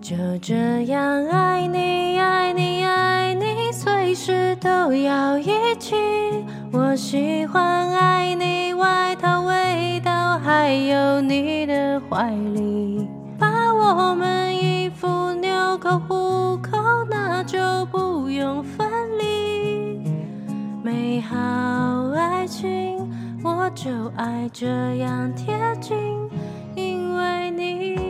就这样爱你，爱你，爱你，随时都要一起。我喜欢爱你，外套味道，还有你的怀里。把我们衣服纽扣虎口，那就不用分离。美好爱情，我就爱这样贴近，因为你。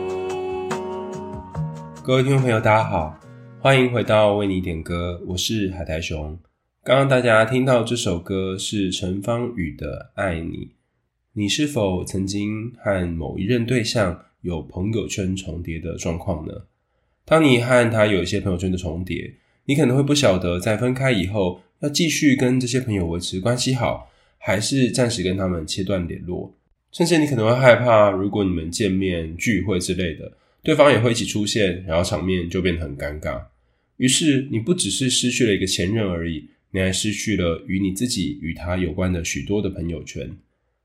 各位听众朋友，大家好，欢迎回到为你点歌，我是海苔熊。刚刚大家听到这首歌是陈芳语的《爱你》，你是否曾经和某一任对象有朋友圈重叠的状况呢？当你和他有一些朋友圈的重叠，你可能会不晓得在分开以后要继续跟这些朋友维持关系好，还是暂时跟他们切断联络，甚至你可能会害怕，如果你们见面聚会之类的。对方也会一起出现，然后场面就变得很尴尬。于是，你不只是失去了一个前任而已，你还失去了与你自己与他有关的许多的朋友圈。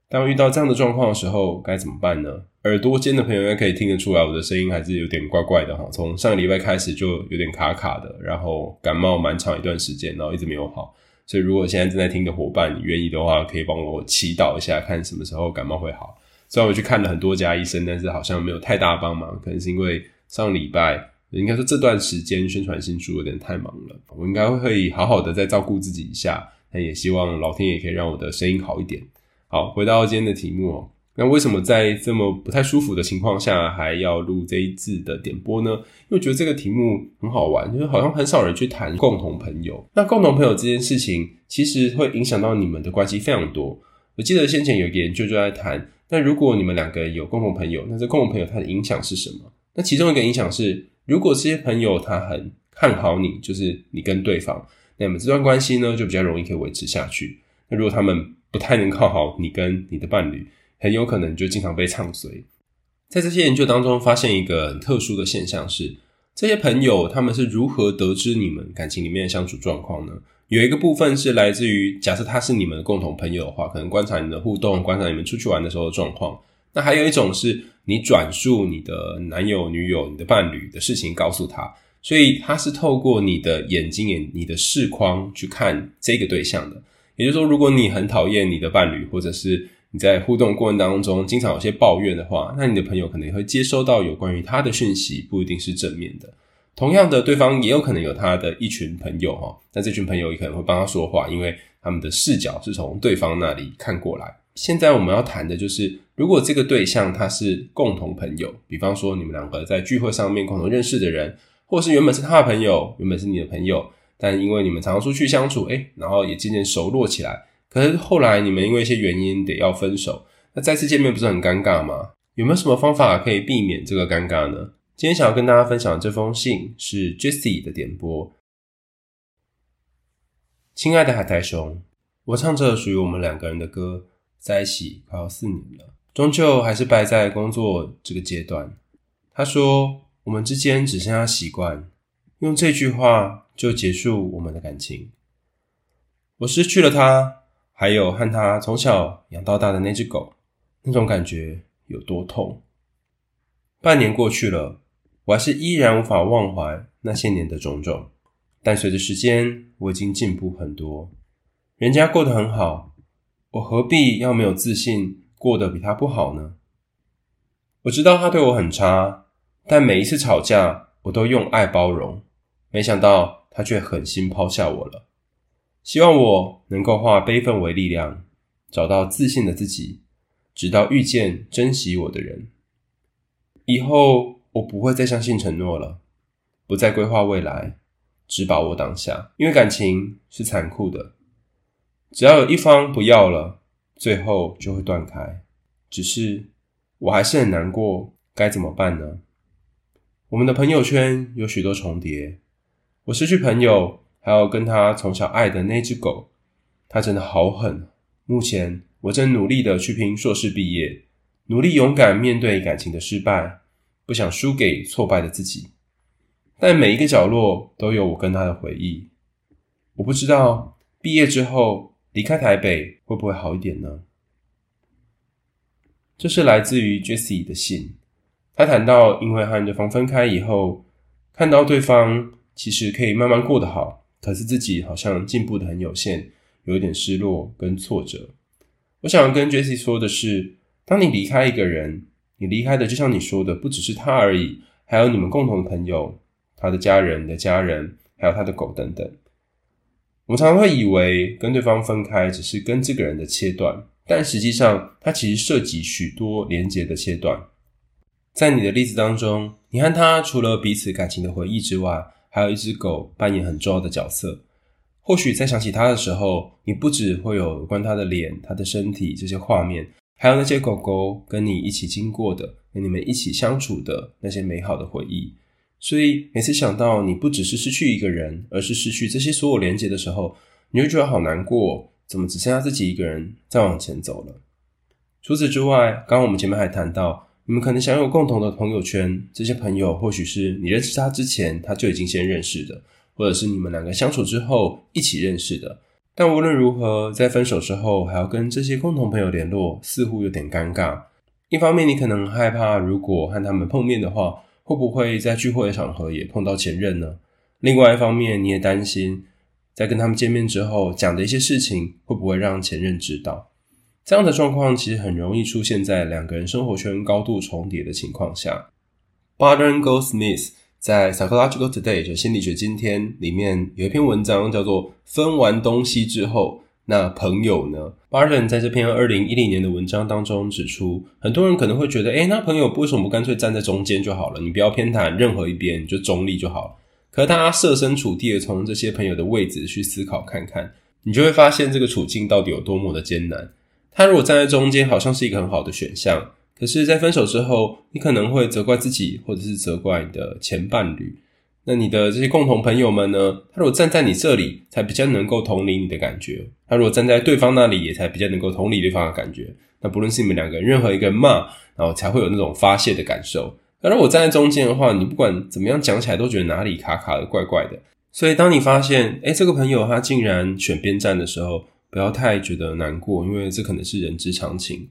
当遇到这样的状况的时候，该怎么办呢？耳朵尖的朋友应该可以听得出来，我的声音还是有点怪怪的哈。从上个礼拜开始就有点卡卡的，然后感冒蛮长一段时间，然后一直没有好。所以，如果现在正在听的伙伴，你愿意的话，可以帮我祈祷一下，看什么时候感冒会好。虽然我去看了很多家医生，但是好像没有太大帮忙，可能是因为上礼拜应该说这段时间宣传新书有点太忙了。我应该会好好的再照顾自己一下，但也希望老天爷可以让我的声音好一点。好，回到今天的题目哦，那为什么在这么不太舒服的情况下还要录这一次的点播呢？因为觉得这个题目很好玩，就是好像很少人去谈共同朋友。那共同朋友这件事情，其实会影响到你们的关系非常多。我记得先前有一个研究就在谈。那如果你们两个有共同朋友，那这共同朋友他的影响是什么？那其中一个影响是，如果这些朋友他很看好你，就是你跟对方，那么这段关系呢就比较容易可以维持下去。那如果他们不太能靠好你跟你的伴侣，很有可能就经常被唱衰。在这些研究当中，发现一个很特殊的现象是，这些朋友他们是如何得知你们感情里面的相处状况呢？有一个部分是来自于，假设他是你们的共同朋友的话，可能观察你的互动，观察你们出去玩的时候的状况。那还有一种是你转述你的男友、女友、你的伴侣的事情告诉他，所以他是透过你的眼睛、眼你的视框去看这个对象的。也就是说，如果你很讨厌你的伴侣，或者是你在互动过程当中经常有些抱怨的话，那你的朋友可能也会接收到有关于他的讯息，不一定是正面的。同样的，对方也有可能有他的一群朋友哈，那这群朋友也可能会帮他说话，因为他们的视角是从对方那里看过来。现在我们要谈的就是，如果这个对象他是共同朋友，比方说你们两个在聚会上面共同认识的人，或是原本是他的朋友，原本是你的朋友，但因为你们常常出去相处，诶，然后也渐渐熟络起来，可是后来你们因为一些原因得要分手，那再次见面不是很尴尬吗？有没有什么方法可以避免这个尴尬呢？今天想要跟大家分享的这封信是 Jessie 的点播。亲爱的海苔熊，我唱着属于我们两个人的歌，在一起快要四年了，终究还是败在工作这个阶段。他说，我们之间只剩下习惯，用这句话就结束我们的感情。我失去了他，还有和他从小养到大的那只狗，那种感觉有多痛？半年过去了。我还是依然无法忘怀那些年的种种，但随着时间，我已经进步很多。人家过得很好，我何必要没有自信，过得比他不好呢？我知道他对我很差，但每一次吵架，我都用爱包容。没想到他却狠心抛下我了。希望我能够化悲愤为力量，找到自信的自己，直到遇见珍惜我的人。以后。我不会再相信承诺了，不再规划未来，只把握当下。因为感情是残酷的，只要有一方不要了，最后就会断开。只是我还是很难过，该怎么办呢？我们的朋友圈有许多重叠，我失去朋友，还有跟他从小爱的那只狗，他真的好狠。目前我正努力的去拼硕士毕业，努力勇敢面对感情的失败。不想输给挫败的自己，但每一个角落都有我跟他的回忆。我不知道毕业之后离开台北会不会好一点呢？这是来自于 Jessie 的信。他谈到，因为和对方分开以后，看到对方其实可以慢慢过得好，可是自己好像进步的很有限，有一点失落跟挫折。我想要跟 Jessie 说的是，当你离开一个人，你离开的就像你说的，不只是他而已，还有你们共同的朋友、他的家人你的家人，还有他的狗等等。我们常常会以为跟对方分开只是跟这个人的切断，但实际上它其实涉及许多连结的切断。在你的例子当中，你和他除了彼此感情的回忆之外，还有一只狗扮演很重要的角色。或许在想起他的时候，你不只会有关他的脸、他的身体这些画面，还有那些狗狗跟你一起经过的、跟你们一起相处的那些美好的回忆。所以每次想到你不只是失去一个人，而是失去这些所有连接的时候，你会觉得好难过。怎么只剩下自己一个人在往前走了？除此之外，刚刚我们前面还谈到。你们可能享有共同的朋友圈，这些朋友或许是你认识他之前他就已经先认识的，或者是你们两个相处之后一起认识的。但无论如何，在分手之后还要跟这些共同朋友联络，似乎有点尴尬。一方面，你可能害怕，如果和他们碰面的话，会不会在聚会的场合也碰到前任呢？另外一方面，你也担心，在跟他们见面之后讲的一些事情，会不会让前任知道？这样的状况其实很容易出现在两个人生活圈高度重叠的情况下。Barton Goldsmith 在 Psychological Today 就心理学今天里面有一篇文章叫做“分完东西之后，那朋友呢？”Barton 在这篇二零一零年的文章当中指出，很多人可能会觉得，诶，那朋友为什么不干脆站在中间就好了？你不要偏袒任何一边，你就中立就好了。可是大家设身处地的从这些朋友的位置去思考看看，你就会发现这个处境到底有多么的艰难。他如果站在中间，好像是一个很好的选项。可是，在分手之后，你可能会责怪自己，或者是责怪你的前伴侣。那你的这些共同朋友们呢？他如果站在你这里，才比较能够同理你的感觉；他如果站在对方那里，也才比较能够同理对方的感觉。那不论是你们两个人，任何一个人骂，然后才会有那种发泄的感受。那如果站在中间的话，你不管怎么样讲起来，都觉得哪里卡卡的、怪怪的。所以，当你发现，诶，这个朋友他竟然选边站的时候，不要太觉得难过，因为这可能是人之常情。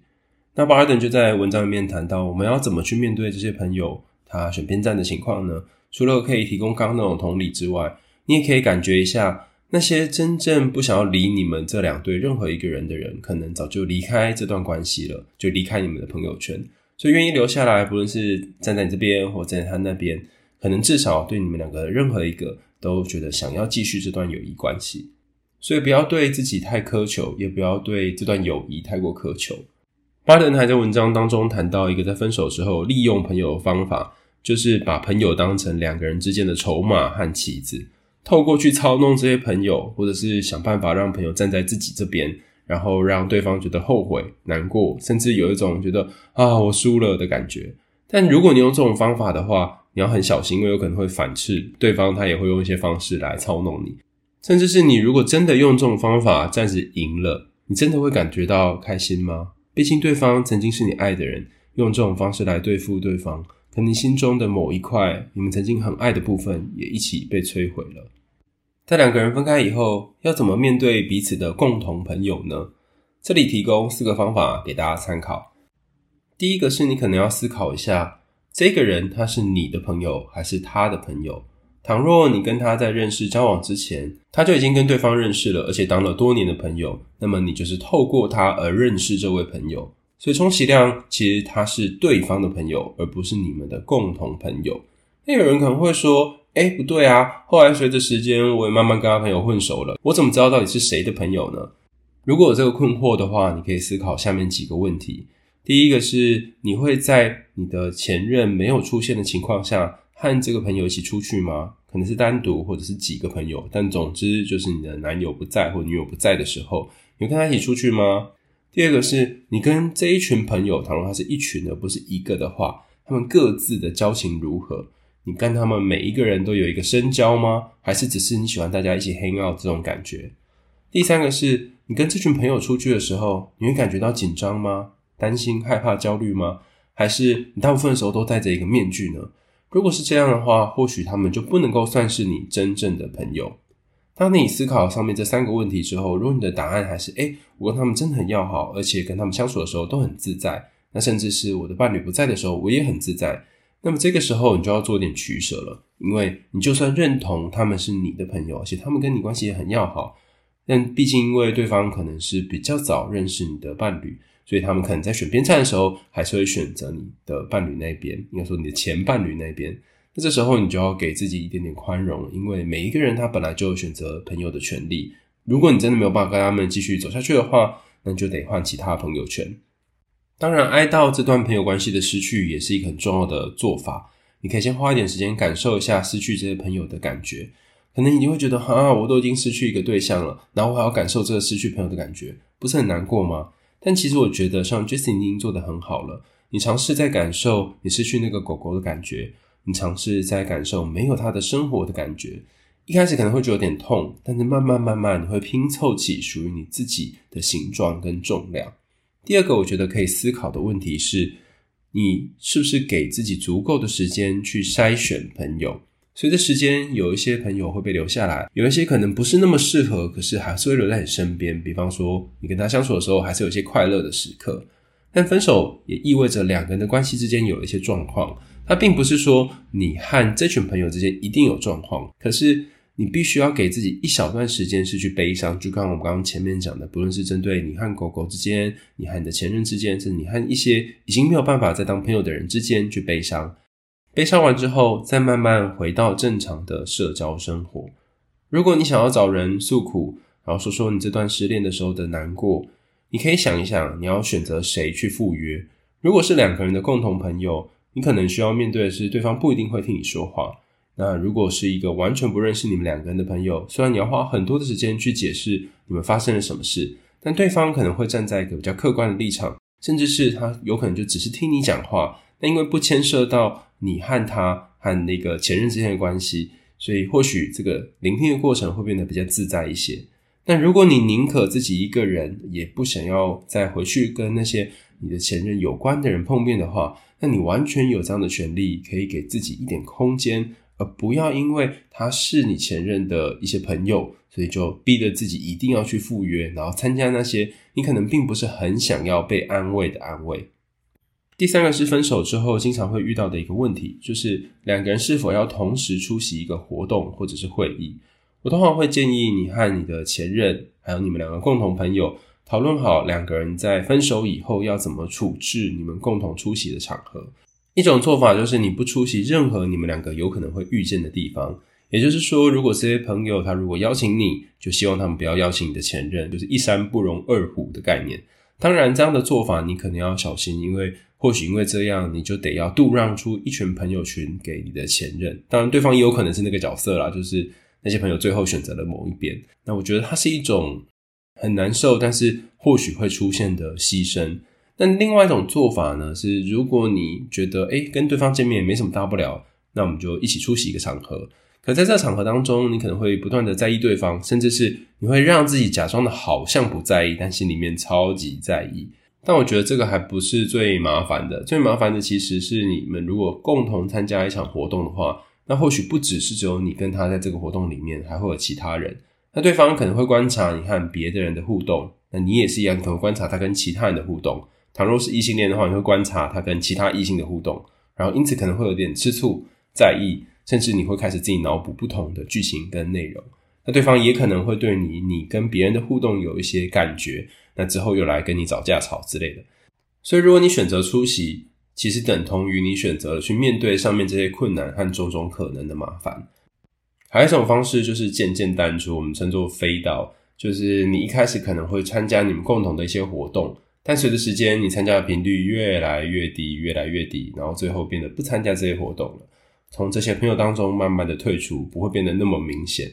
那巴尔登就在文章里面谈到，我们要怎么去面对这些朋友他选边站的情况呢？除了可以提供刚刚那种同理之外，你也可以感觉一下，那些真正不想要理你们这两对任何一个人的人，可能早就离开这段关系了，就离开你们的朋友圈。所以愿意留下来，不论是站在你这边或站在他那边，可能至少对你们两个任何一个都觉得想要继续这段友谊关系。所以不要对自己太苛求，也不要对这段友谊太过苛求。巴登还在文章当中谈到一个在分手之后利用朋友的方法，就是把朋友当成两个人之间的筹码和棋子，透过去操弄这些朋友，或者是想办法让朋友站在自己这边，然后让对方觉得后悔、难过，甚至有一种觉得啊我输了的感觉。但如果你用这种方法的话，你要很小心，因为有可能会反噬对方，他也会用一些方式来操弄你。甚至是你如果真的用这种方法暂时赢了，你真的会感觉到开心吗？毕竟对方曾经是你爱的人，用这种方式来对付对方，可能你心中的某一块你们曾经很爱的部分也一起被摧毁了。在两个人分开以后，要怎么面对彼此的共同朋友呢？这里提供四个方法给大家参考。第一个是你可能要思考一下，这个人他是你的朋友还是他的朋友？倘若你跟他在认识交往之前，他就已经跟对方认识了，而且当了多年的朋友，那么你就是透过他而认识这位朋友，所以充其量其实他是对方的朋友，而不是你们的共同朋友。那有人可能会说：“哎，不对啊！后来随着时间，我也慢慢跟他朋友混熟了，我怎么知道到底是谁的朋友呢？”如果有这个困惑的话，你可以思考下面几个问题。第一个是，你会在你的前任没有出现的情况下，和这个朋友一起出去吗？可能是单独，或者是几个朋友，但总之就是你的男友不在或女友不在的时候，你跟他一起出去吗？第二个是你跟这一群朋友，倘若他是一群而不是一个的话，他们各自的交情如何？你跟他们每一个人都有一个深交吗？还是只是你喜欢大家一起 hang out 这种感觉？第三个是你跟这群朋友出去的时候，你会感觉到紧张吗？担心、害怕、焦虑吗？还是你大部分的时候都戴着一个面具呢？如果是这样的话，或许他们就不能够算是你真正的朋友。当你思考上面这三个问题之后，如果你的答案还是诶，我跟他们真的很要好，而且跟他们相处的时候都很自在，那甚至是我的伴侣不在的时候，我也很自在。那么这个时候你就要做点取舍了。因为你就算认同他们是你的朋友，而且他们跟你关系也很要好，但毕竟因为对方可能是比较早认识你的伴侣，所以他们可能在选边站的时候，还是会选择你的伴侣那边，应该说你的前伴侣那边。那这时候你就要给自己一点点宽容，因为每一个人他本来就有选择朋友的权利。如果你真的没有办法跟他们继续走下去的话，那就得换其他朋友圈。当然，哀悼这段朋友关系的失去也是一个很重要的做法。你可以先花一点时间感受一下失去这些朋友的感觉。可能你会觉得，啊，我都已经失去一个对象了，然后我还要感受这个失去朋友的感觉，不是很难过吗？但其实我觉得，像 Jessie 已经做得很好了。你尝试在感受你失去那个狗狗的感觉。你尝试在感受没有他的生活的感觉，一开始可能会觉得有点痛，但是慢慢慢慢你会拼凑起属于你自己的形状跟重量。第二个我觉得可以思考的问题是，你是不是给自己足够的时间去筛选朋友？随着时间，有一些朋友会被留下来，有一些可能不是那么适合，可是还是会留在你身边。比方说，你跟他相处的时候，还是有一些快乐的时刻。但分手也意味着两个人的关系之间有一些状况。它并不是说你和这群朋友之间一定有状况，可是你必须要给自己一小段时间是去悲伤。就刚我们刚刚前面讲的，不论是针对你和狗狗之间，你和你的前任之间，甚至你和一些已经没有办法再当朋友的人之间去悲伤。悲伤完之后，再慢慢回到正常的社交生活。如果你想要找人诉苦，然后说说你这段失恋的时候的难过，你可以想一想，你要选择谁去赴约。如果是两个人的共同朋友。你可能需要面对的是，对方不一定会听你说话。那如果是一个完全不认识你们两个人的朋友，虽然你要花很多的时间去解释你们发生了什么事，但对方可能会站在一个比较客观的立场，甚至是他有可能就只是听你讲话。但因为不牵涉到你和他和那个前任之间的关系，所以或许这个聆听的过程会变得比较自在一些。但如果你宁可自己一个人，也不想要再回去跟那些你的前任有关的人碰面的话，那你完全有这样的权利，可以给自己一点空间，而不要因为他是你前任的一些朋友，所以就逼着自己一定要去赴约，然后参加那些你可能并不是很想要被安慰的安慰。第三个是分手之后经常会遇到的一个问题，就是两个人是否要同时出席一个活动或者是会议。我通常会建议你和你的前任，还有你们两个共同朋友。讨论好两个人在分手以后要怎么处置你们共同出席的场合。一种做法就是你不出席任何你们两个有可能会遇见的地方。也就是说，如果这些朋友他如果邀请你，就希望他们不要邀请你的前任，就是一山不容二虎的概念。当然，这样的做法你可能要小心，因为或许因为这样你就得要度让出一群朋友群给你的前任。当然，对方也有可能是那个角色啦，就是那些朋友最后选择了某一边。那我觉得它是一种。很难受，但是或许会出现的牺牲。但另外一种做法呢，是如果你觉得诶，跟对方见面也没什么大不了，那我们就一起出席一个场合。可在这场合当中，你可能会不断的在意对方，甚至是你会让自己假装的好像不在意，但心里面超级在意。但我觉得这个还不是最麻烦的，最麻烦的其实是你们如果共同参加一场活动的话，那或许不只是只有你跟他在这个活动里面，还会有其他人。那对方可能会观察你和别的人的互动，那你也是一样，可能会观察他跟其他人的互动。倘若是异性恋的话，你会观察他跟其他异性的互动，然后因此可能会有点吃醋、在意，甚至你会开始自己脑补不同的剧情跟内容。那对方也可能会对你你跟别人的互动有一些感觉，那之后又来跟你找架吵之类的。所以如果你选择出席，其实等同于你选择了去面对上面这些困难和种种可能的麻烦。还有一种方式就是渐渐淡出，我们称作 fade out，就是你一开始可能会参加你们共同的一些活动，但随着时间，你参加的频率越来越低，越来越低，然后最后变得不参加这些活动了，从这些朋友当中慢慢的退出，不会变得那么明显。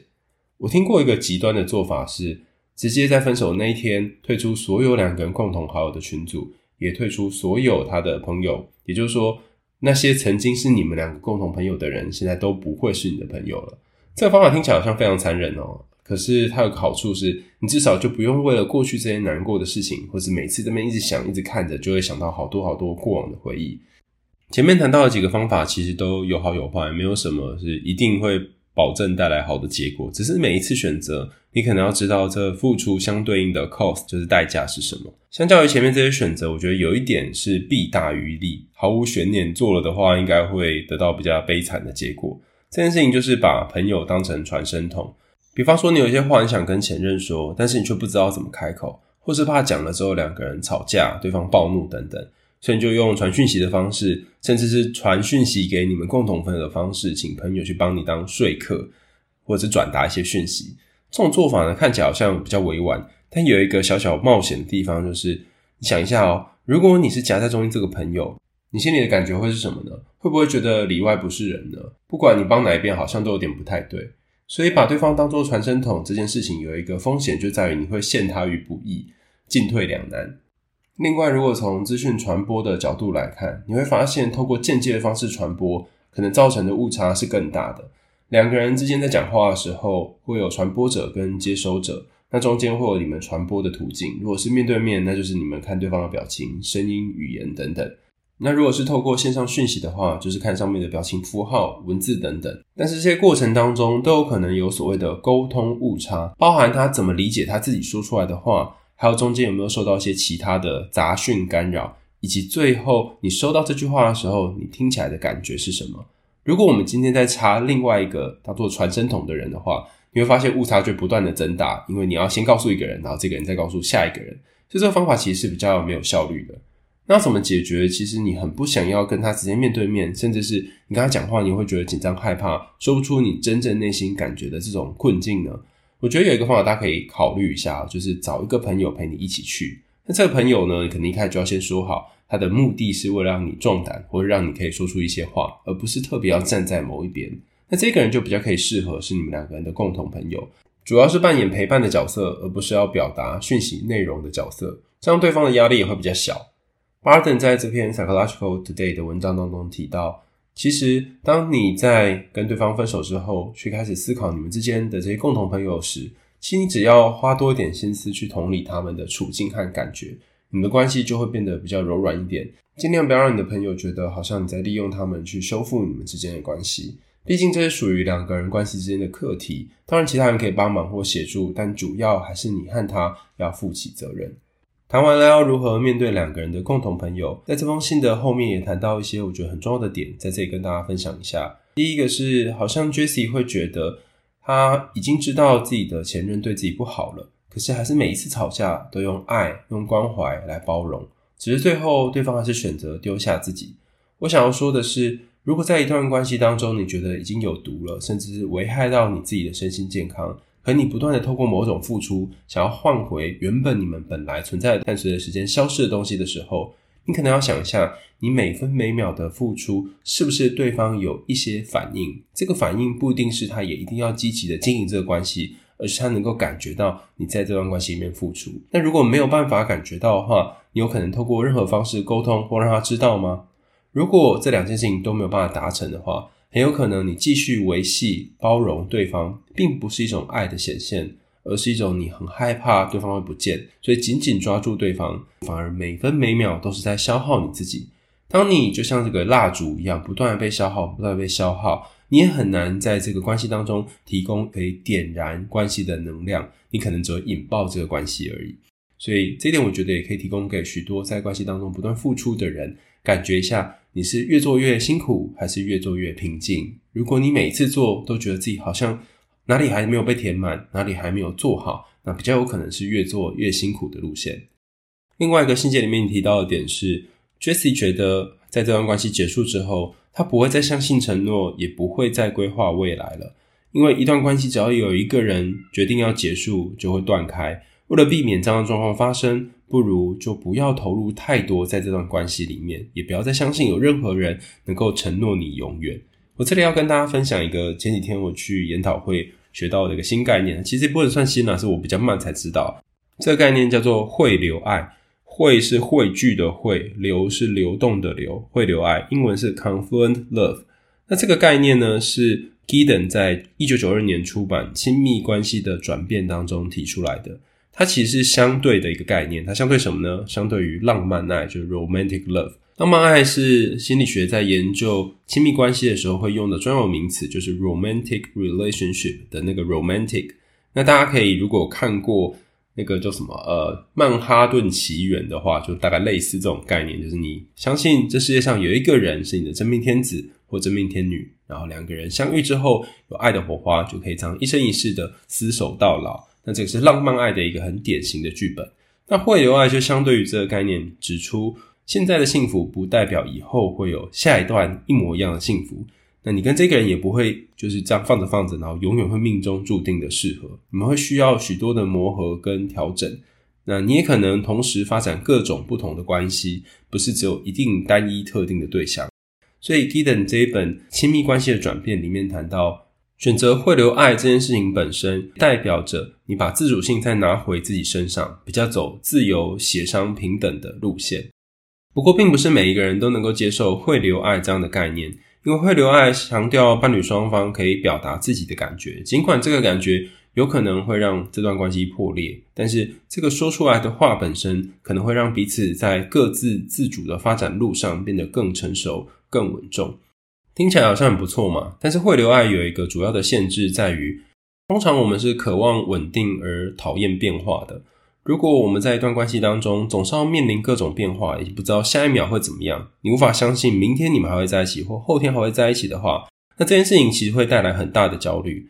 我听过一个极端的做法是，直接在分手那一天退出所有两个人共同好友的群组，也退出所有他的朋友，也就是说，那些曾经是你们两个共同朋友的人，现在都不会是你的朋友了。这个方法听起来好像非常残忍哦，可是它有个好处是，你至少就不用为了过去这些难过的事情，或是每次这边一直想、一直看着，就会想到好多好多过往的回忆。前面谈到的几个方法其实都有好有坏，没有什么是一定会保证带来好的结果，只是每一次选择，你可能要知道这付出相对应的 cost，就是代价是什么。相较于前面这些选择，我觉得有一点是弊大于利，毫无悬念做了的话，应该会得到比较悲惨的结果。这件事情就是把朋友当成传声筒。比方说，你有一些话你想跟前任说，但是你却不知道怎么开口，或是怕讲了之后两个人吵架，对方暴怒等等，所以就用传讯息的方式，甚至是传讯息给你们共同朋友的方式，请朋友去帮你当说客，或者是转达一些讯息。这种做法呢，看起来好像比较委婉，但有一个小小冒险的地方，就是你想一下哦，如果你是夹在中间这个朋友。你心里的感觉会是什么呢？会不会觉得里外不是人呢？不管你帮哪一边，好像都有点不太对。所以把对方当做传声筒这件事情，有一个风险就在于你会陷他于不义，进退两难。另外，如果从资讯传播的角度来看，你会发现透过间接的方式传播，可能造成的误差是更大的。两个人之间在讲话的时候，会有传播者跟接收者，那中间会有你们传播的途径。如果是面对面，那就是你们看对方的表情、声音、语言等等。那如果是透过线上讯息的话，就是看上面的表情符号、文字等等。但是这些过程当中都有可能有所谓的沟通误差，包含他怎么理解他自己说出来的话，还有中间有没有受到一些其他的杂讯干扰，以及最后你收到这句话的时候，你听起来的感觉是什么？如果我们今天再插另外一个当做传声筒的人的话，你会发现误差就不断的增大，因为你要先告诉一个人，然后这个人再告诉下一个人，所以这个方法其实是比较没有效率的。那怎么解决？其实你很不想要跟他直接面对面，甚至是你跟他讲话，你会觉得紧张害怕，说不出你真正内心感觉的这种困境呢？我觉得有一个方法，大家可以考虑一下，就是找一个朋友陪你一起去。那这个朋友呢，你肯定一开始就要先说好，他的目的是为了让你壮胆，或者让你可以说出一些话，而不是特别要站在某一边。那这个人就比较可以适合是你们两个人的共同朋友，主要是扮演陪伴的角色，而不是要表达讯息内容的角色，这样对方的压力也会比较小。Barton 在这篇 Psychological Today 的文章当中提到，其实当你在跟对方分手之后，去开始思考你们之间的这些共同朋友时，其实你只要花多一点心思去同理他们的处境和感觉，你们的关系就会变得比较柔软一点。尽量不要让你的朋友觉得好像你在利用他们去修复你们之间的关系，毕竟这是属于两个人关系之间的课题。当然，其他人可以帮忙或协助，但主要还是你和他要负起责任。谈完了要如何面对两个人的共同朋友，在这封信的后面也谈到一些我觉得很重要的点，在这里跟大家分享一下。第一个是，好像 Jessie 会觉得他已经知道自己的前任对自己不好了，可是还是每一次吵架都用爱、用关怀来包容，只是最后对方还是选择丢下自己。我想要说的是，如果在一段关系当中，你觉得已经有毒了，甚至是危害到你自己的身心健康。可你不断的透过某种付出，想要换回原本你们本来存在的，但随着时间消失的东西的时候，你可能要想一下，你每分每秒的付出，是不是对方有一些反应？这个反应不一定是他也一定要积极的经营这个关系，而是他能够感觉到你在这段关系里面付出。那如果没有办法感觉到的话，你有可能透过任何方式沟通或让他知道吗？如果这两件事情都没有办法达成的话，很有可能你继续维系包容对方，并不是一种爱的显现，而是一种你很害怕对方会不见，所以紧紧抓住对方，反而每分每秒都是在消耗你自己。当你就像这个蜡烛一样，不断的被消耗，不断的被消耗，你也很难在这个关系当中提供可以点燃关系的能量，你可能只会引爆这个关系而已。所以这点我觉得也可以提供给许多在关系当中不断付出的人，感觉一下。你是越做越辛苦，还是越做越平静？如果你每次做都觉得自己好像哪里还没有被填满，哪里还没有做好，那比较有可能是越做越辛苦的路线。另外一个信件里面提到的点是，Jessie 觉得在这段关系结束之后，他不会再相信承诺，也不会再规划未来了。因为一段关系只要有一个人决定要结束，就会断开。为了避免这样的状况发生，不如就不要投入太多在这段关系里面，也不要再相信有任何人能够承诺你永远。我这里要跟大家分享一个前几天我去研讨会学到的一个新概念，其实也不能算新啦，是我比较慢才知道。这个概念叫做汇流爱，汇是汇聚的汇，流是流动的流，汇流爱，英文是 confluent love。那这个概念呢，是 Giddens 在一九九二年出版《亲密关系的转变》当中提出来的。它其实是相对的一个概念，它相对什么呢？相对于浪漫爱，就是 romantic love。浪漫爱是心理学在研究亲密关系的时候会用的专有名词，就是 romantic relationship 的那个 romantic。那大家可以如果看过那个叫什么呃《曼哈顿奇缘》的话，就大概类似这种概念，就是你相信这世界上有一个人是你的真命天子，或真命天女，然后两个人相遇之后有爱的火花，就可以这样一生一世的厮守到老。那这个是浪漫爱的一个很典型的剧本。那会有爱就相对于这个概念指出，现在的幸福不代表以后会有下一段一模一样的幸福。那你跟这个人也不会就是这样放着放着，然后永远会命中注定的适合。你们会需要许多的磨合跟调整。那你也可能同时发展各种不同的关系，不是只有一定单一特定的对象。所以，Gidden 这一本亲密关系的转变里面谈到，选择汇流爱这件事情本身，代表着你把自主性再拿回自己身上，比较走自由、协商、平等的路线。不过，并不是每一个人都能够接受汇流爱这样的概念，因为汇流爱强调伴侣双方可以表达自己的感觉，尽管这个感觉有可能会让这段关系破裂，但是这个说出来的话本身，可能会让彼此在各自自主的发展路上变得更成熟、更稳重。听起来好像很不错嘛，但是汇流爱有一个主要的限制在于，通常我们是渴望稳定而讨厌变化的。如果我们在一段关系当中总是要面临各种变化，也不知道下一秒会怎么样，你无法相信明天你们还会在一起，或后天还会在一起的话，那这件事情其实会带来很大的焦虑。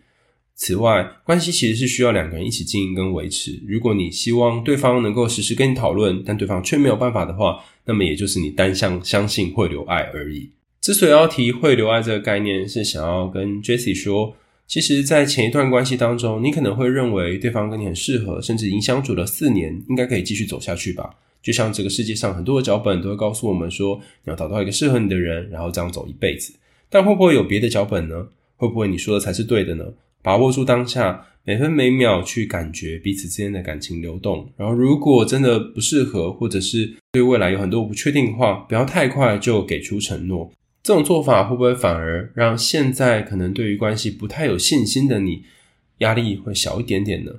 此外，关系其实是需要两个人一起经营跟维持。如果你希望对方能够时时跟你讨论，但对方却没有办法的话，那么也就是你单向相信会流爱而已。之所以要提会留爱这个概念，是想要跟 Jessie 说，其实，在前一段关系当中，你可能会认为对方跟你很适合，甚至已经相处了四年，应该可以继续走下去吧。就像这个世界上很多的脚本都会告诉我们说，你要找到一个适合你的人，然后这样走一辈子。但会不会有别的脚本呢？会不会你说的才是对的呢？把握住当下，每分每秒去感觉彼此之间的感情流动。然后，如果真的不适合，或者是对未来有很多不确定的话，不要太快就给出承诺。这种做法会不会反而让现在可能对于关系不太有信心的你，压力会小一点点呢？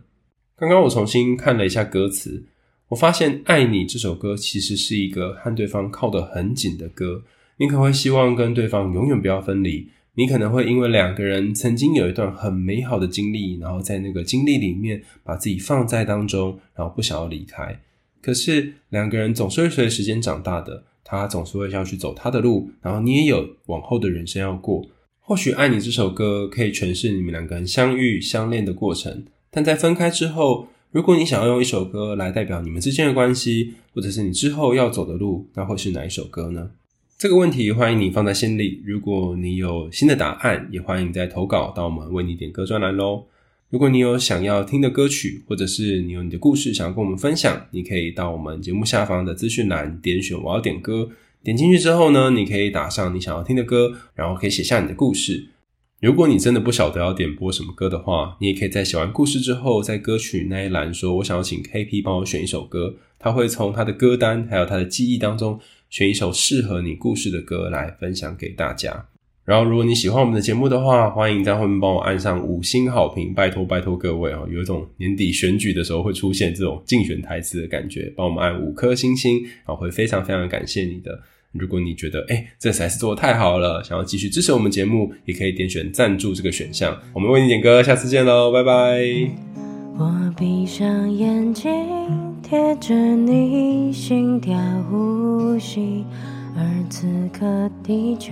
刚刚我重新看了一下歌词，我发现《爱你》这首歌其实是一个和对方靠得很紧的歌。你可能会希望跟对方永远不要分离，你可能会因为两个人曾经有一段很美好的经历，然后在那个经历里面把自己放在当中，然后不想要离开。可是两个人总是会随着时间长大的。他总是会要去走他的路，然后你也有往后的人生要过。或许《爱你》这首歌可以诠释你们两个人相遇、相恋的过程，但在分开之后，如果你想要用一首歌来代表你们之间的关系，或者是你之后要走的路，那会是哪一首歌呢？这个问题欢迎你放在心里。如果你有新的答案，也欢迎再投稿到我们为你点歌专栏喽。如果你有想要听的歌曲，或者是你有你的故事想要跟我们分享，你可以到我们节目下方的资讯栏点选我要点歌，点进去之后呢，你可以打上你想要听的歌，然后可以写下你的故事。如果你真的不晓得要点播什么歌的话，你也可以在写完故事之后，在歌曲那一栏说我想要请 KP 帮我选一首歌，他会从他的歌单还有他的记忆当中选一首适合你故事的歌来分享给大家。然后，如果你喜欢我们的节目的话，欢迎在后面帮我按上五星好评，拜托拜托各位哦！有一种年底选举的时候会出现这种竞选台词的感觉，帮我们按五颗星星，然后会非常非常感谢你的。如果你觉得诶这实在是做的太好了，想要继续支持我们节目，也可以点选赞助这个选项。我们为你点歌，下次见喽，拜拜。我闭上眼睛，贴着你心跳呼吸，而此刻地球。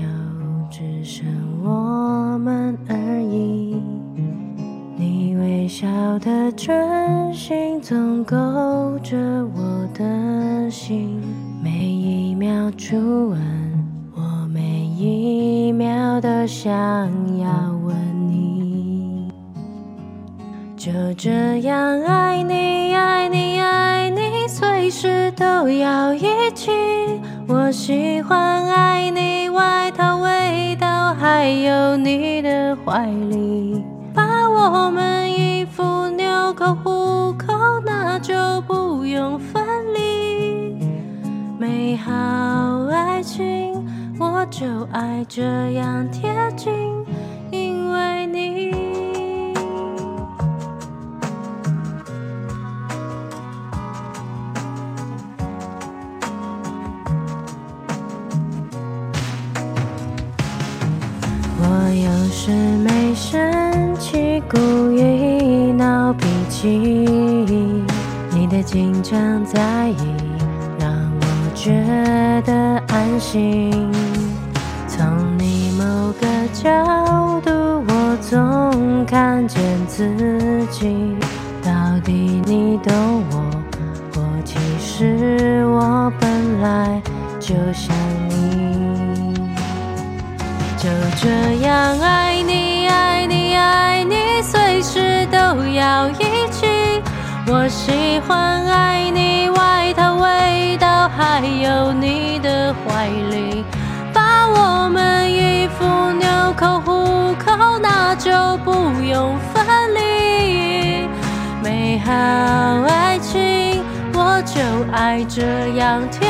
只剩我们而已。你微笑的唇形总勾着我的心，每一秒初吻，我每一秒都想要吻你。就这样爱你，爱你，爱你，随时都要一起。我喜欢爱你道，还有你的怀里。把我们衣服纽扣虎口，那就不用分离。美好爱情，我就爱这样贴近，是没生气，故意闹脾气。你的紧张在意，让我觉得安心。从你某个角度，我总看见自己。好爱情，我就爱这样贴。